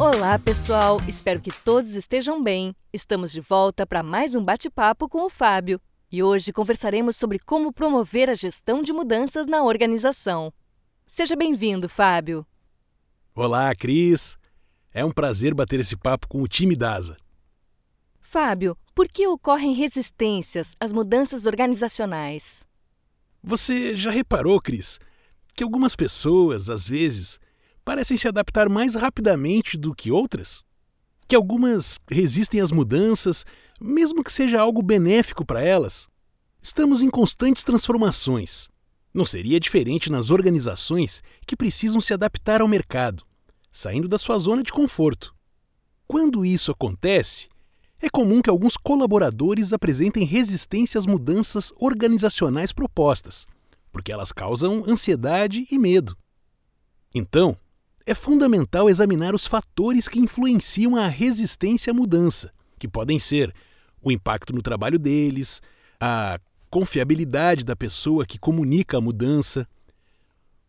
Olá, pessoal! Espero que todos estejam bem. Estamos de volta para mais um bate-papo com o Fábio. E hoje conversaremos sobre como promover a gestão de mudanças na organização. Seja bem-vindo, Fábio. Olá, Cris. É um prazer bater esse papo com o time da ASA. Fábio, por que ocorrem resistências às mudanças organizacionais? Você já reparou, Cris, que algumas pessoas, às vezes, parecem se adaptar mais rapidamente do que outras? Que algumas resistem às mudanças, mesmo que seja algo benéfico para elas? Estamos em constantes transformações. Não seria diferente nas organizações que precisam se adaptar ao mercado, saindo da sua zona de conforto. Quando isso acontece, é comum que alguns colaboradores apresentem resistência às mudanças organizacionais propostas, porque elas causam ansiedade e medo. Então, é fundamental examinar os fatores que influenciam a resistência à mudança, que podem ser o impacto no trabalho deles, a confiabilidade da pessoa que comunica a mudança,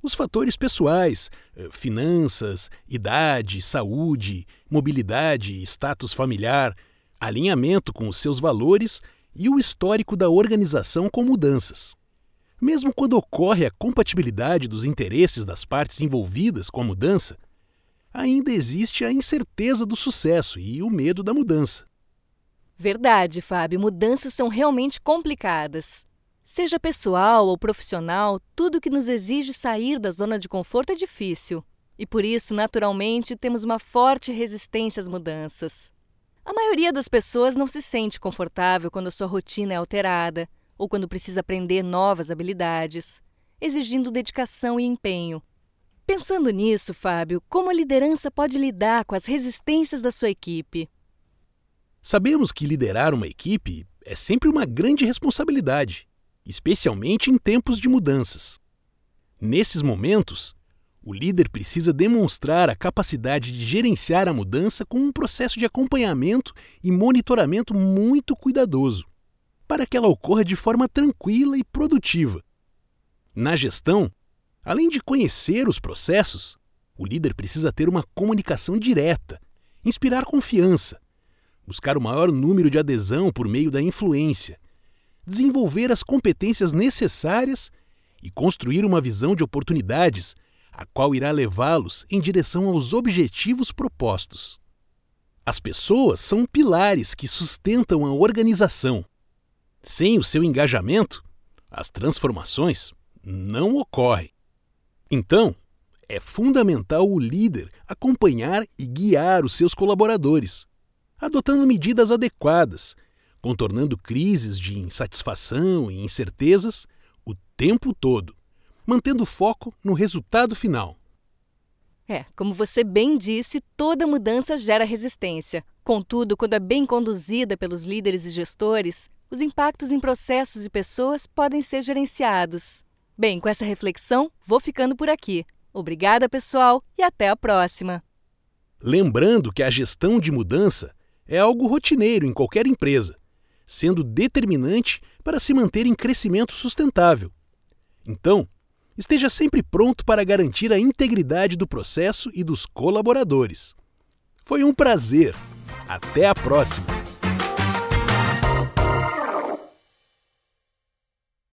os fatores pessoais, eh, finanças, idade, saúde, mobilidade, status familiar, alinhamento com os seus valores e o histórico da organização com mudanças. Mesmo quando ocorre a compatibilidade dos interesses das partes envolvidas com a mudança, ainda existe a incerteza do sucesso e o medo da mudança. Verdade, Fábio, mudanças são realmente complicadas. Seja pessoal ou profissional, tudo que nos exige sair da zona de conforto é difícil. E por isso, naturalmente, temos uma forte resistência às mudanças. A maioria das pessoas não se sente confortável quando a sua rotina é alterada, ou quando precisa aprender novas habilidades, exigindo dedicação e empenho. Pensando nisso, Fábio, como a liderança pode lidar com as resistências da sua equipe? Sabemos que liderar uma equipe é sempre uma grande responsabilidade, especialmente em tempos de mudanças. Nesses momentos, o líder precisa demonstrar a capacidade de gerenciar a mudança com um processo de acompanhamento e monitoramento muito cuidadoso para que ela ocorra de forma tranquila e produtiva. Na gestão, além de conhecer os processos, o líder precisa ter uma comunicação direta, inspirar confiança, buscar o maior número de adesão por meio da influência, desenvolver as competências necessárias e construir uma visão de oportunidades, a qual irá levá-los em direção aos objetivos propostos. As pessoas são pilares que sustentam a organização sem o seu engajamento, as transformações não ocorrem. Então, é fundamental o líder acompanhar e guiar os seus colaboradores, adotando medidas adequadas, contornando crises de insatisfação e incertezas o tempo todo, mantendo foco no resultado final. É, como você bem disse, toda mudança gera resistência. Contudo, quando é bem conduzida pelos líderes e gestores, os impactos em processos e pessoas podem ser gerenciados. Bem, com essa reflexão, vou ficando por aqui. Obrigada, pessoal, e até a próxima. Lembrando que a gestão de mudança é algo rotineiro em qualquer empresa, sendo determinante para se manter em crescimento sustentável. Então, esteja sempre pronto para garantir a integridade do processo e dos colaboradores. Foi um prazer. Até a próxima!